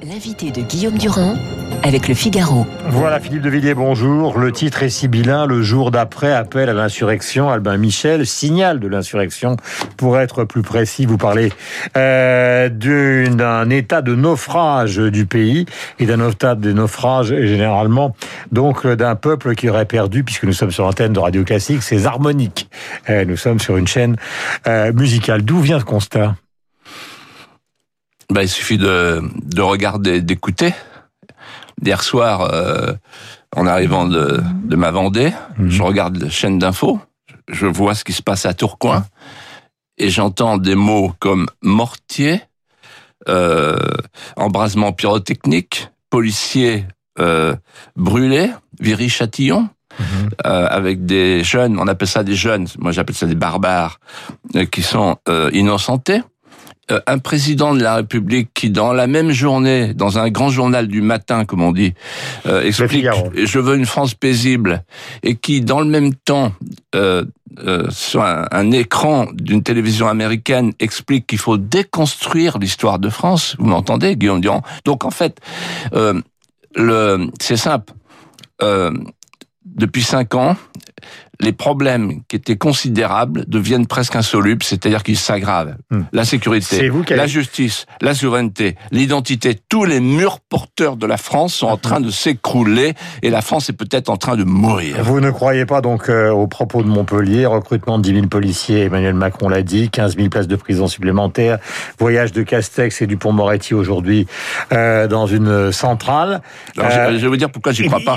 L'invité de Guillaume Durand avec le Figaro. Voilà Philippe de Villiers, bonjour. Le titre est sibyllin, le jour d'après appel à l'insurrection. Albin Michel, signal de l'insurrection. Pour être plus précis, vous parlez euh, d'un état de naufrage du pays et d'un état de naufrage généralement donc d'un peuple qui aurait perdu, puisque nous sommes sur l'antenne de Radio Classique, ses harmoniques. Euh, nous sommes sur une chaîne euh, musicale. D'où vient ce constat? Ben, il suffit de, de regarder, d'écouter. Hier soir, euh, en arrivant de, de ma Vendée, mhm. je regarde la chaîne d'infos, je vois ce qui se passe à Tourcoing, et j'entends des mots comme mortier, euh, embrasement pyrotechnique, policier euh, brûlé, Viry-Châtillon, mhm. euh, avec des jeunes, on appelle ça des jeunes, moi j'appelle ça des barbares, euh, qui sont euh, innocentés. Euh, un président de la République qui, dans la même journée, dans un grand journal du matin, comme on dit, euh, explique je veux une France paisible, et qui, dans le même temps, euh, euh sur un, écran d'une télévision américaine, explique qu'il faut déconstruire l'histoire de France. Vous m'entendez, Guillaume Durand? Donc, en fait, le, c'est simple. depuis cinq ans, les problèmes qui étaient considérables deviennent presque insolubles, c'est-à-dire qu'ils s'aggravent. Hmm. La sécurité, la justice, la souveraineté, l'identité, tous les murs porteurs de la France sont en train de s'écrouler et la France est peut-être en train de mourir. Vous ne croyez pas donc euh, aux propos de Montpellier, recrutement de 10 000 policiers, Emmanuel Macron l'a dit, 15 000 places de prison supplémentaires, voyage de Castex et du Pont-Moretti aujourd'hui euh, dans une centrale. Euh, je vais vous dire pourquoi j'y crois pas.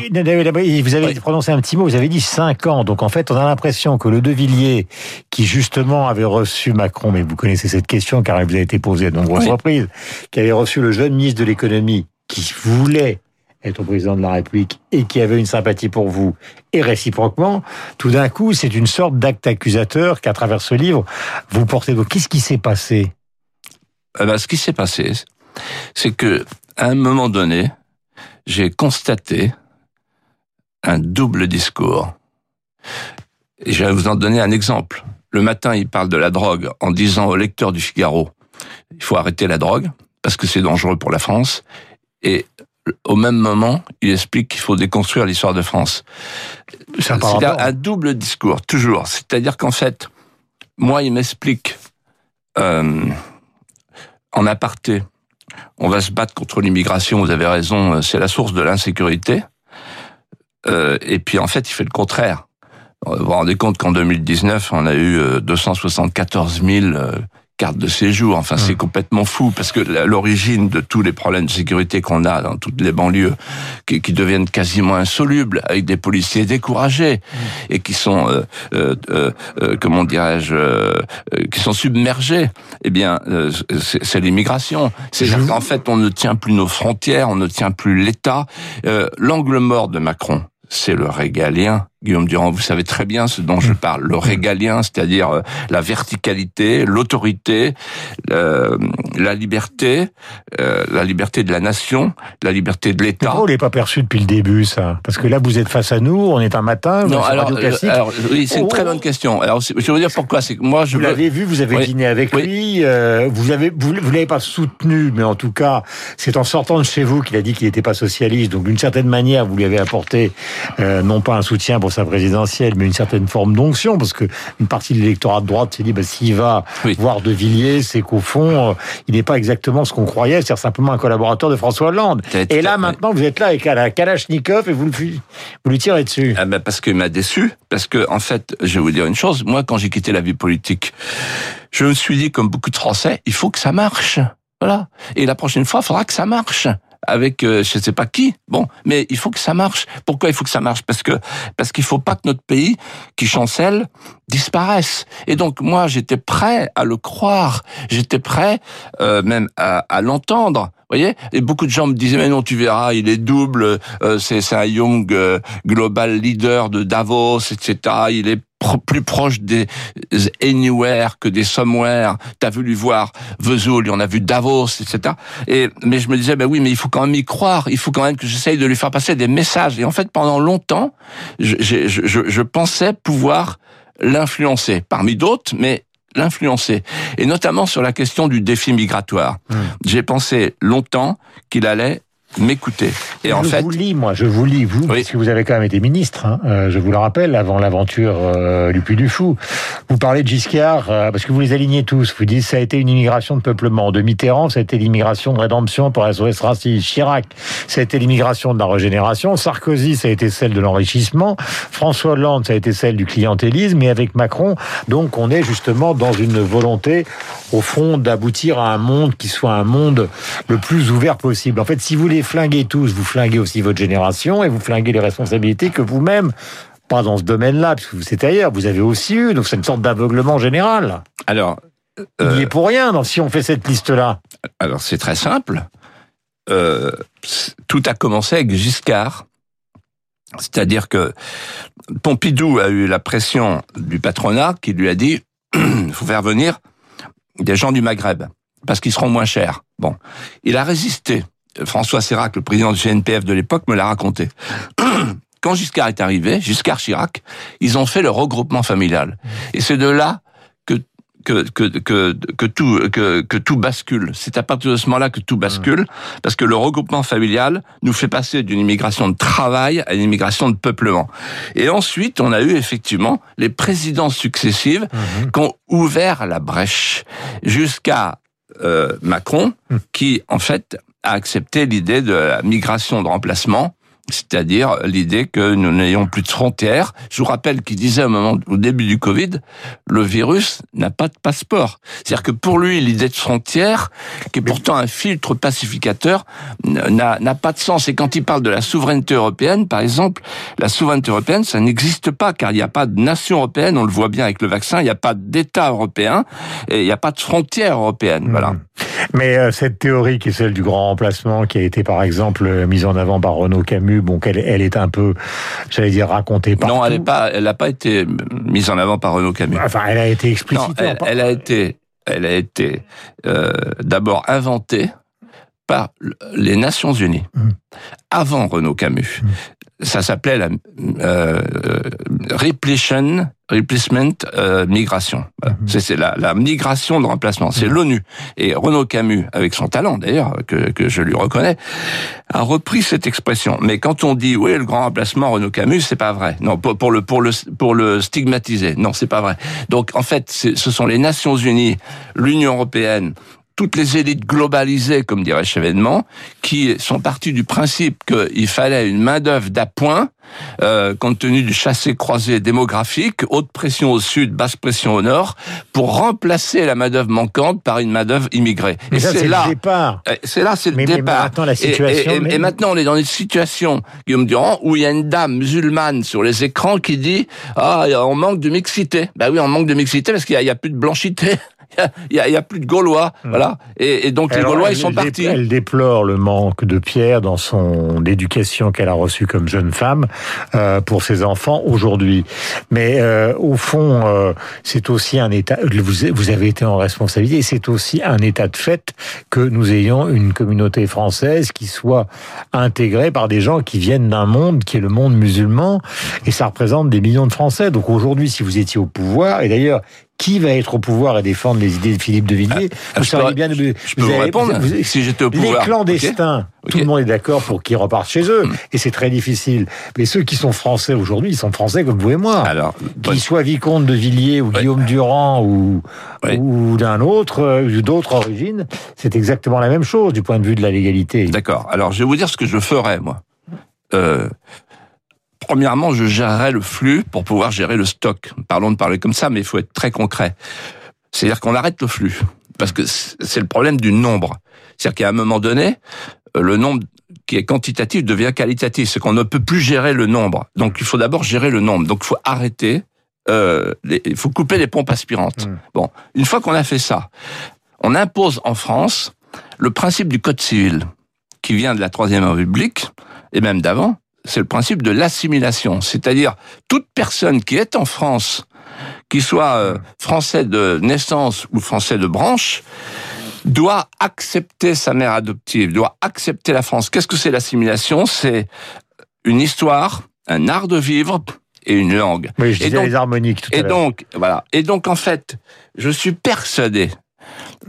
Vous avez prononcé un petit mot, vous avez dit 5 ans, donc en fait, on a l'impression que le De Villiers, qui justement avait reçu Macron, mais vous connaissez cette question car elle vous a été posée à de nombreuses reprises, qui avait reçu le jeune ministre de l'économie, qui voulait être président de la République et qui avait une sympathie pour vous, et réciproquement, tout d'un coup, c'est une sorte d'acte accusateur qu'à travers ce livre, vous portez. Donc, qu'est-ce qui s'est passé? Eh ben, Ce qui s'est passé, c'est que à un moment donné, j'ai constaté un double discours et je vais vous en donner un exemple. Le matin, il parle de la drogue en disant au lecteur du Figaro, il faut arrêter la drogue parce que c'est dangereux pour la France. Et au même moment, il explique qu'il faut déconstruire l'histoire de France. C'est un, double discours, toujours. C'est-à-dire qu'en fait, moi, il m'explique euh, en aparté, on va se battre contre l'immigration, vous avez raison, c'est la source de l'insécurité. Euh, et puis en fait, il fait le contraire. Vous vous rendez compte qu'en 2019, on a eu 274 000 euh, cartes de séjour. Enfin, c'est complètement fou parce que l'origine de tous les problèmes de sécurité qu'on a dans toutes les banlieues, qui, qui, deviennent quasiment insolubles, avec des policiers découragés et qui sont, euh, euh, euh, comment dirais-je, qui sont submergés. Eh bien, c'est l'immigration. C'est qu'en fait, on ne tient plus nos frontières, on ne tient plus l'État. L'angle mort de Macron, c'est le régalien. Guillaume Durand, vous savez très bien ce dont je parle. Le régalien, c'est-à-dire euh, la verticalité, l'autorité, la liberté, euh, la liberté de la nation, la liberté de l'État. Pourquoi vous l'avez pas perçu depuis le début, ça? Parce que là, vous êtes face à nous, on est un matin, non, alors, euh, alors, oui, c'est une très bonne question. Alors, je vous dire pourquoi? C'est que moi, je vous l'avez vu, vous avez dîné avec lui, vous avez, vous, vous l'avez pas soutenu, mais en tout cas, c'est en sortant de chez vous qu'il a dit qu'il n'était pas socialiste. Donc, d'une certaine manière, vous lui avez apporté non pas un soutien pour sa présidentielle, mais une certaine forme d'onction, parce que une partie de l'électorat de droite s'est dit, bah, s'il va voir De Villiers, c'est qu'au fond, euh, il n'est pas exactement ce qu'on croyait, c'est simplement un collaborateur de François Hollande. Et là, maintenant, vous êtes là avec la Kalachnikov et vous, vous lui tirez dessus. Ah ben parce qu'il m'a déçu, parce que, en fait, je vais vous dire une chose, moi, quand j'ai quitté la vie politique, je me suis dit, comme beaucoup de Français, il faut que ça marche. Voilà. Et la prochaine fois, il faudra que ça marche avec euh, je sais pas qui. Bon, mais il faut que ça marche. Pourquoi il faut que ça marche? Parce que parce qu'il faut pas que notre pays qui chancelle disparaisse. Et donc moi j'étais prêt à le croire, j'étais prêt euh, même à, à l'entendre. Voyez Et beaucoup de gens me disaient mais non tu verras il est double, euh, c'est un young euh, global leader de Davos etc. Il est plus proche des anywhere que des somewhere. T'as voulu voir Vesoul, on a vu Davos, etc. Et mais je me disais, ben oui, mais il faut quand même y croire. Il faut quand même que j'essaye de lui faire passer des messages. Et en fait, pendant longtemps, je, je, je, je pensais pouvoir l'influencer parmi d'autres, mais l'influencer, et notamment sur la question du défi migratoire. Mmh. J'ai pensé longtemps qu'il allait m'écouter. Et en je vous lis, moi, je vous lis, vous, parce que vous avez quand même été ministre, hein, euh, je vous le rappelle, avant l'aventure euh, du Puy du Fou. Vous parlez de Giscard, euh, parce que vous les alignez tous. Vous dites ça a été une immigration de peuplement. De Mitterrand, ça a été l'immigration de rédemption pour SOS Racisme. Chirac, ça a été l'immigration de la régénération. Sarkozy, ça a été celle de l'enrichissement. François Hollande, ça a été celle du clientélisme. Et avec Macron, donc, on est justement dans une volonté, au fond, d'aboutir à un monde qui soit un monde le plus ouvert possible. En fait, si vous voulez flinguez tous, vous flinguez aussi votre génération et vous flinguez les responsabilités que vous-même, pas dans ce domaine-là, puisque vous êtes ailleurs, vous avez aussi eu. Donc c'est une sorte d'aveuglement général. Alors, il n'y est pour rien donc, si on fait cette liste-là. Alors c'est très simple. Euh, tout a commencé avec Giscard. C'est-à-dire que Pompidou a eu la pression du patronat qui lui a dit il faut faire venir des gens du Maghreb parce qu'ils seront moins chers. Bon, il a résisté. François Sérac, le président du CNPF de l'époque, me l'a raconté. Quand Giscard est arrivé, Giscard Chirac, ils ont fait le regroupement familial. Et c'est de là que que, que, que, que tout que, que tout bascule. C'est à partir de ce moment-là que tout bascule, parce que le regroupement familial nous fait passer d'une immigration de travail à une immigration de peuplement. Et ensuite, on a eu effectivement les présidences successives mhm. qui ont ouvert la brèche jusqu'à euh, Macron, mhm. qui en fait a accepté l'idée de la migration de remplacement, c'est-à-dire l'idée que nous n'ayons plus de frontières. Je vous rappelle qu'il disait au moment, au début du Covid, le virus n'a pas de passeport. C'est-à-dire que pour lui, l'idée de frontière, qui est pourtant un filtre pacificateur, n'a pas de sens. Et quand il parle de la souveraineté européenne, par exemple, la souveraineté européenne, ça n'existe pas, car il n'y a pas de nation européenne, on le voit bien avec le vaccin, il n'y a pas d'État européen, et il n'y a pas de frontière européenne. Voilà. Mais euh, cette théorie qui est celle du grand remplacement, qui a été par exemple mise en avant par Renaud Camus, bon, elle est un peu, j'allais dire, racontée par. Non, elle n'a pas, elle pas été mise en avant par Renaud Camus. Enfin, elle a été explicitée. Non, elle, a été, elle a été euh, d'abord inventée par les Nations Unies, mmh. avant Renaud Camus. Mmh ça s'appelait la euh, replacement euh, migration. Mhm. C'est la, la, migration de remplacement. C'est mhm. l'ONU. Et Renaud Camus, avec son talent d'ailleurs, que, que je lui reconnais, a repris cette expression. Mais quand on dit oui, le grand remplacement Renaud Camus, c'est pas vrai. Non, pour, pour, le pour le pour le stigmatiser. Non, c'est pas vrai. Donc en fait, ce sont les Nations Unies, l'Union européenne toutes les élites globalisées, comme dirait Chevènement, qui sont parties du principe qu'il fallait une main-d'œuvre d'appoint, euh, compte tenu du chassé-croisé démographique, haute pression au sud, basse pression au nord, pour remplacer la main-d'œuvre manquante par une main-d'œuvre immigrée. et c'est là, c'est là, c'est le départ. maintenant, la situation, et, maintenant, on est dans une situation, Guillaume Durand, où il y a une dame musulmane sur les écrans qui dit ah, on manque de mixité. Ben oui, on manque de mixité parce qu'il n'y a, a, plus de blanchité. Il y, a, plus de Gaulois, hmm. voilà. Et, donc les Gaulois, ils sont partis. Elle déplore le manque de Pierre dans son éducation qu'elle a reçue comme jeune femme euh, pour ses enfants aujourd'hui. Mais euh, au fond, euh, c'est aussi un état. Vous, vous avez été en responsabilité. C'est aussi un état de fait que nous ayons une communauté française qui soit intégrée par des gens qui viennent d'un monde qui est le monde musulman, et ça représente des millions de Français. Donc aujourd'hui, si vous étiez au pouvoir, et d'ailleurs qui va être au pouvoir et défendre les idées de Philippe de Villiers ah, vous savez bien. Je peux vous, répondre si j'étais au pouvoir. Les clandestins, tout le monde est d'accord pour qu'ils repartent chez eux, hmm. et c'est très difficile. Mais ceux qui sont français aujourd'hui, ils sont français comme vous et moi. Alors, qu'ils soient vicomte de Villiers ou Guillaume Durand ou ou d'un autre, euh, ou d'autres origines, c'est exactement la même chose du point de vue de la légalité. D'accord. Alors, je vais vous dire ce que je ferais moi. Euh, Premièrement, je gérerai le flux pour pouvoir gérer le stock. Parlons de parler comme ça, mais il faut être très concret. C'est-à-dire qu'on arrête le flux. Parce que c'est le problème du nombre. C'est-à-dire qu'à un moment donné, euh, le nombre qui est quantitatif devient qualitatif. C'est qu'on ne peut plus gérer le nombre. Donc il faut d'abord gérer le nombre. Donc il faut arrêter, euh, il faut couper les pompes aspirantes. Mmh. Bon, une fois qu'on a fait ça, on impose en France le principe du code civil qui vient de la Troisième République et même d'avant, c'est le principe de l'assimilation. C'est-à-dire, toute personne qui est en France, qui soit euh, français de naissance ou français de branche, doit accepter sa mère adoptive, doit accepter la France. Qu'est-ce que c'est l'assimilation? C'est une histoire, un art de vivre et une langue. Oui, je et donc, les harmoniques tout et donc, voilà. Et donc, en fait, je suis persuadé,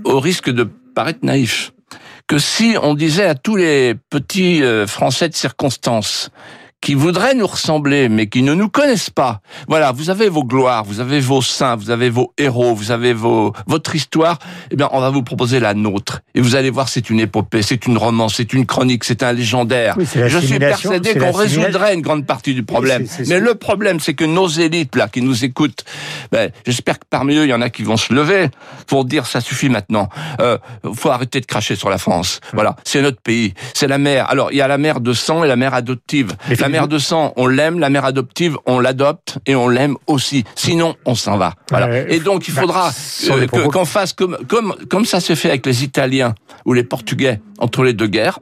au risque de paraître naïf, que si on disait à tous les petits euh, Français de circonstance qui voudraient nous ressembler, mais qui ne nous connaissent pas. Voilà, vous avez vos gloires, vous avez vos saints, vous avez vos héros, vous avez vos, votre histoire. Eh bien, on va vous proposer la nôtre. Et vous allez voir, c'est une épopée, c'est une romance, c'est une chronique, c'est un légendaire. Oui, Je suis persuadé qu'on résoudrait une grande partie du problème. Oui, mais le problème, c'est que nos élites, là, qui nous écoutent, ben, j'espère que parmi eux, il y en a qui vont se lever pour dire ça suffit maintenant. Euh, faut arrêter de cracher sur la France. Voilà, c'est notre pays, c'est la mère. Alors, il y a la mère de sang et la mère adoptive. Mais la mère de sang, on l'aime, la mère adoptive, on l'adopte et on l'aime aussi. Sinon, on s'en va. Voilà. Ouais. Et donc, il Bah, faudra sont euh, qu'on fasse comme, comme, comme ça s'est fait avec les Italiens ou les Portugais entre les deux guerres.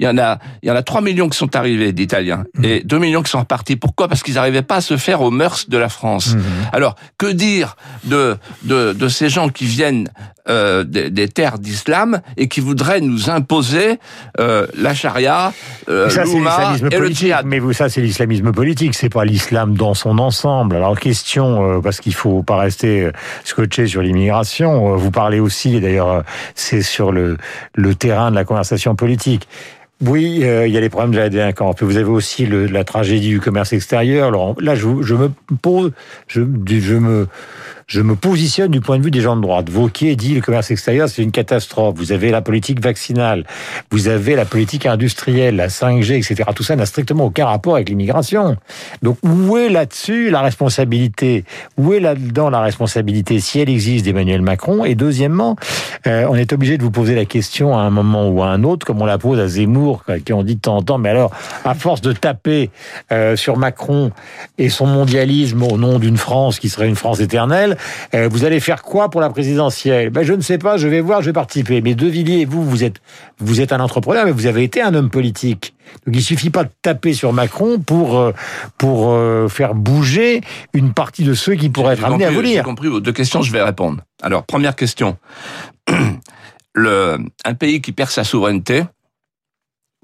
Il y en a, il y en a 3 millions qui sont arrivés d'Italiens et 2 millions qui sont repartis. Pourquoi? Parce qu'ils n'arrivaient pas à se faire aux mœurs de la France. Alors, que dire de, de, de ces gens qui viennent euh, des, des terres d'islam et qui voudraient nous imposer euh, la charia, euh, ça, et le djihad Mais vous, ça, c'est l'islamisme politique. C'est pas l'islam dans son ensemble. Alors, question, euh, parce qu'il faut pas rester euh, scotché sur l'immigration. euh, Vous parlez aussi, et d'ailleurs, c'est sur le, le terrain de la conversation politique. Oui, euh, il y a les problèmes de la délinquance. Vous avez aussi le, la tragédie du commerce extérieur. Là, je, je me pose, je, je me, je me positionne du point de vue des gens de droite. Vauquier dit le commerce extérieur, c'est une catastrophe. Vous avez la politique vaccinale, vous avez la politique industrielle, la 5G, etc. Tout ça n'a strictement aucun rapport avec l'immigration. Donc où est là-dessus la responsabilité? Où est là-dedans la responsabilité, si elle existe, d'Emmanuel Macron? Et deuxièmement, euh, on est obligé de vous poser la question à un moment ou à un autre, comme on la pose à Zemmour, qui on dit de temps en temps, mais alors, à force de taper euh, sur Macron et son mondialisme au nom d'une France qui serait une France éternelle, euh, vous allez faire quoi pour la présidentielle? Ben, Je ne sais pas, je vais voir, je vais participer. Mais De Villiers, vous, vous êtes, vous êtes un entrepreneur, mais vous avez été un homme politique. Donc il suffit pas de taper sur Macron pour, euh, pour euh, faire bouger une partie de ceux qui pourraient J'ai être amenés à vous J'ai lire. compris vos deux questions, je vais répondre. Alors, première question. Le, un pays qui perd sa souveraineté,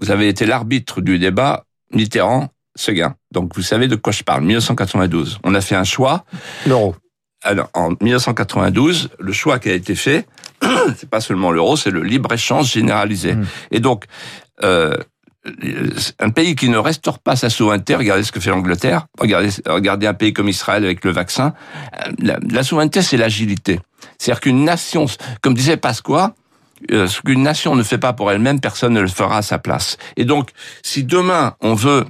vous avez été l'arbitre du débat Mitterrand, Seguin. Donc, vous savez de quoi je parle. 1992. On a fait un choix. L'euro. Alors, en 1992, le choix qui a été fait, c'est pas seulement l'euro, c'est le libre-échange généralisé. Mm. Et donc, euh, un pays qui ne restaure pas sa souveraineté, regardez ce que fait l'Angleterre, regardez, regardez un pays comme Israël avec le vaccin, euh, la, la souveraineté, c'est l'agilité. C'est-à-dire qu'une nation, comme disait Pasqua, euh, ce qu'une nation ne fait pas pour elle-même, personne ne le fera à sa place. Et donc, si demain on veut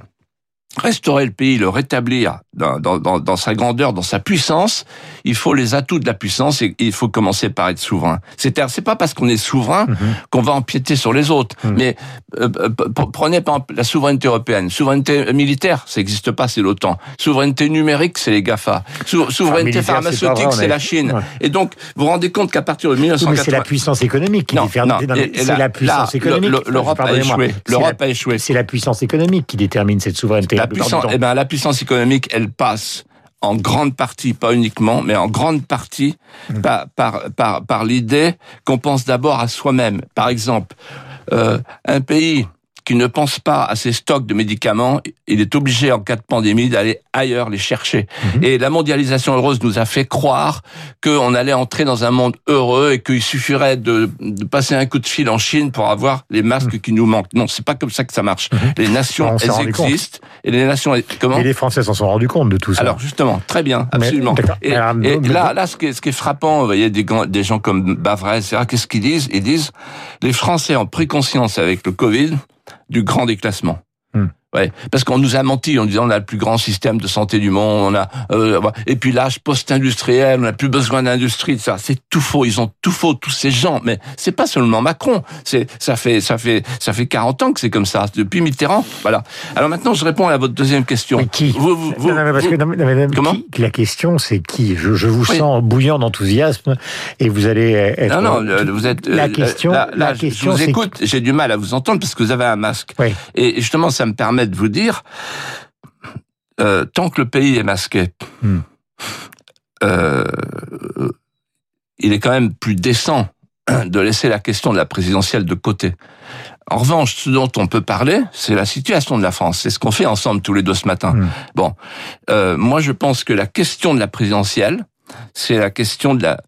restaurer le pays, le rétablir dans, dans, dans, dans sa grandeur, dans sa puissance, il faut les atouts de la puissance et il faut commencer par être souverain. C'est-à-dire, c'est pas parce qu'on est souverain Mhm. qu'on va empiéter sur les autres. Mhm. Mais euh, euh, prenez par exemple la souveraineté européenne. Souveraineté militaire, ça n'existe pas, c'est l'OTAN. Souveraineté numérique, c'est les GAFA. Sou- souveraineté pharmaceutique, c'est la Chine. Ouais. Et donc, vous vous rendez compte qu'à partir de Oui, mais 1980... c'est la puissance économique qui Non, détermine. c'est la puissance là, économique. le- le- L'Europe a échoué. L'Europe a échoué. C'est la puissance économique qui détermine cette souveraineté. La puissance, eh ben, la puissance économique, elle passe en grande partie, pas uniquement, mais en grande partie Mm. par, par, par, par l'idée qu'on pense d'abord à soi-même. Par exemple, euh, un pays qui ne pense pas à ses stocks de médicaments, il est obligé en cas de pandémie d'aller ailleurs les chercher. Mhm. Et la mondialisation heureuse nous a fait croire qu'on allait entrer dans un monde heureux et qu'il suffirait de, de passer un coup de fil en Chine pour avoir les masques qui nous manquent. Non, c'est pas comme ça que ça marche. Les nations, Mhm. On s'est elles rendu compte. existent. Et les nations, comment Et les Français s'en sont rendus compte de tout ça. alors justement, très bien, absolument. Et, là, là, ce qui est, ce qui est frappant, vous voyez des, gens comme Bavray, etc. Qu'est-ce qu'ils disent? Ils disent les Français ont pris conscience avec le Covid du grand déclassement. Ouais, parce qu'on nous a menti en disant on a le plus grand système de santé du monde, on a euh, et puis l'âge post-industriel, on n'a plus besoin d'industrie, ça c'est tout faux, ils ont tout faux tous ces gens, mais c'est pas seulement Macron, c'est ça fait ça fait ça fait 40 ans que c'est comme ça depuis Mitterrand, voilà. Alors maintenant je réponds à votre deuxième question. Mais qui Vous, vous, vous- non, mais parce que, vous- non, mais- Comment qui- La question, c'est qui? Je, je vous Oui. sens bouillant d'enthousiasme et vous allez être. Non, non, vous êtes. La euh, question, la je- question, je vous écoute, j'ai du mal à vous entendre parce que vous avez un masque. Oui. Et justement, ça me permet de vous dire, euh, tant que le pays est masqué, Hmm. euh, il est quand même plus décent de laisser la question de la présidentielle de côté. En revanche, ce dont on peut parler, c'est la situation de la France. C'est ce qu'on fait ensemble tous les deux ce matin. Hmm. Bon, euh, moi je pense que la question de la présidentielle, c'est la question de la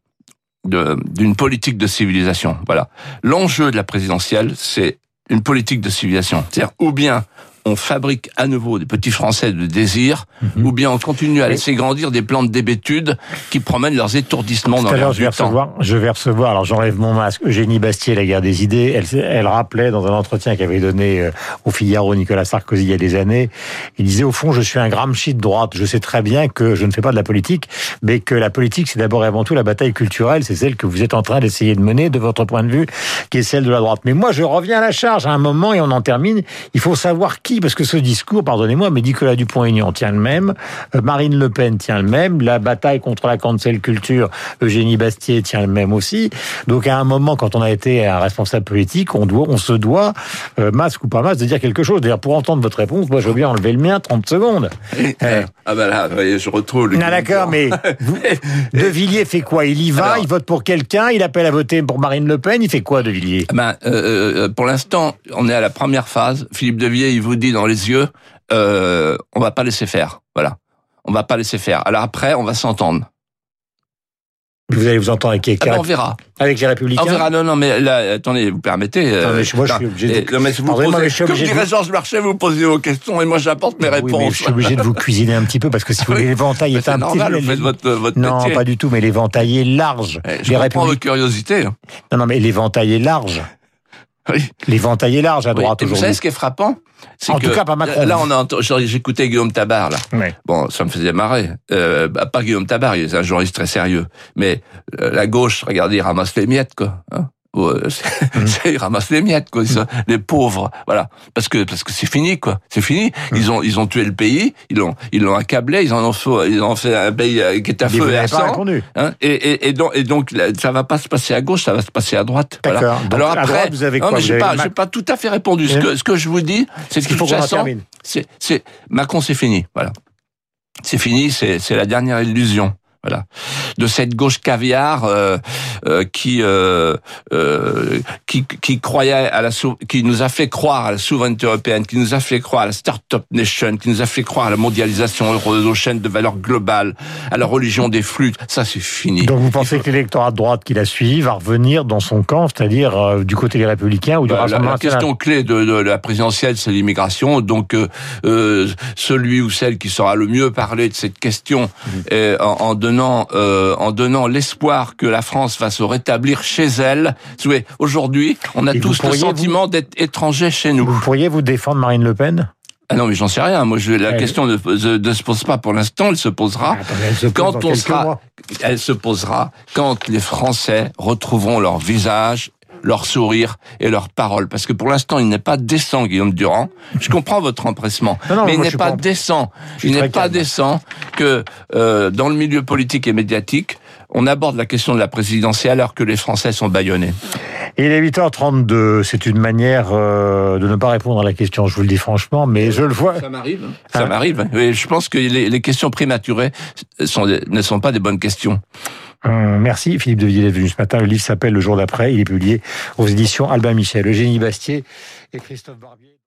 d'une politique de civilisation. Voilà. L'enjeu de la présidentielle, c'est une politique de civilisation. C'est-à-dire, ou bien on fabrique à nouveau des petits Français de désir, Mhm. ou bien on continue à laisser grandir des plantes d'hébétude qui promènent leurs étourdissements dans l'air je vais recevoir, je vais recevoir, alors j'enlève mon masque, Eugénie Bastier, la guerre des idées. Elle, elle rappelait dans un entretien qu'avait donné euh, au Figaro Nicolas Sarkozy il y a des années, il disait au fond, je suis un Gramsci de droite. Je sais très bien que je ne fais pas de la politique, mais que la politique, c'est d'abord et avant tout la bataille culturelle. C'est celle que vous êtes en train d'essayer de mener de votre point de vue, qui est celle de la droite. Mais moi, je reviens à la charge à un moment et on en termine. Il faut savoir qui, parce que ce discours, pardonnez-moi, mais Nicolas Dupont-Aignan tient le même, euh, Marine Le Pen tient le même, la bataille contre la cancel culture, Eugénie Bastier tient le même aussi. Donc à un moment, quand on a été un responsable politique, on doit, on se doit, euh, masque ou pas masque, de dire quelque chose. D'ailleurs, pour entendre votre réponse, moi, je veux bien enlever le mien 30 secondes. Ah ben là, je retrouve le Non, d'accord, mais vous- De Villiers fait quoi? Il y va, Alors- il vote pour quelqu'un, il appelle à voter pour Marine Le Pen, il fait quoi, De Villiers? Ben, euh, pour l'instant, on est à la première phase. Philippe Devier, il vous dit dans les yeux, euh, on va pas laisser faire. Voilà. On va pas laisser faire. Alors après, on va s'entendre. Vous allez vous entendre avec Ah ben, on verra. Avec les Républicains On verra. Non, non, mais là, attendez, vous permettez. euh, moi, je suis obligé de- non, mais vous Pardonnez-moi, posez- mais je suis comme obligé dirait Georges Marchais, vous posez vos questions et moi j'apporte mes Oui, mais réponses. je suis obligé de vous cuisiner un petit peu parce que si vous voulez, Oui. l'éventail est C'est un normal, petit vous faites votre, votre Non, métier. pas du tout, mais l'éventail est large. Eh, Je les comprends curiosité. Non, non, mais l'éventail est large. Oui. L'éventail est large à Oui. droite Et vous savez aujourd'hui. ce qui est frappant? En que tout cas, pas Macron. Là, on a j'écoutais Guillaume Tabar là. Ouais. Bon, ça me faisait marrer. Euh, bah, pas Guillaume Tabar, il est un journaliste très sérieux. Mais euh, la gauche, regardez, il ramasse les miettes, quoi. Hein Ou, euh, ils ramassent les miettes, quoi. Sont- les pauvres, voilà. Parce que parce que c'est fini, quoi. C'est fini. Mm. Ils ont ils ont tué le pays. Ils l'ont ils l'ont accablé. Ils en ont fait ils ont fait un pays euh, qui est à Mais feu et à sang. Hein et, et, et donc, et donc, ça va pas se passer à gauche, ça va se passer à droite. Voilà. Donc, Alors à après, droite, vous avez non, quoi mais Vous j'ai pas, Mac- j'ai pas tout à fait répondu. Ce Hein que, ce que je vous dis, c'est qu'il faut qu'on termine. c'est, c'est, Macron, c'est fini. Voilà. C'est fini, c'est, c'est la dernière illusion. Voilà. De cette gauche caviar euh, euh, qui, euh, euh, qui qui croyait à la sou- qui nous a fait croire à la souveraineté européenne, qui nous a fait croire à la start-up nation, qui nous a fait croire à la mondialisation heureuse, aux chaînes de valeur globale, à la religion des flux. Ça, c'est fini. Donc vous pensez que l'électorat de droite qui l'a suivi va revenir dans son camp, c'est-à-dire euh, du côté des Républicains ou du Bah, la, Rassemblement la national question clé de, de la présidentielle, c'est l'immigration. Donc, euh, euh, celui ou celle qui saura le mieux parler de cette question, euh, en, en donnant, euh, en donnant l'espoir que la France va se rétablir chez elle. Aujourd'hui, on a Et tous le sentiment d'être étrangers chez nous. Vous pourriez vous défendre Marine Le Pen? Ah non, mais j'en sais rien. Moi, je, la question ne, se pose pas pour l'instant. Elle se posera. Attendez, elle se pose quand dans on sera- mois. Elle se posera quand les Français retrouveront leur visage leur sourire et leurs paroles. Parce que pour l'instant, il n'est pas décent, Guillaume Durand. Je comprends votre empressement. Non, non, mais il n'est pas décent. Il n'est pas calme. décent que euh, dans le milieu politique et médiatique, on aborde la question de la présidentielle alors que les Français sont bâillonnés. Il est 8h32, c'est une manière euh, de ne pas répondre à la question, je vous le dis franchement, mais je le vois. Ça m'arrive. Ah. Ça m'arrive. Je pense que les, les questions prématurées sont, ne sont pas des bonnes questions. Merci Philippe de Villiers d'être venu ce matin. Le livre s'appelle Le jour d'après, il est publié aux éditions Albin Michel. Eugénie Bastier et Christophe Barbier.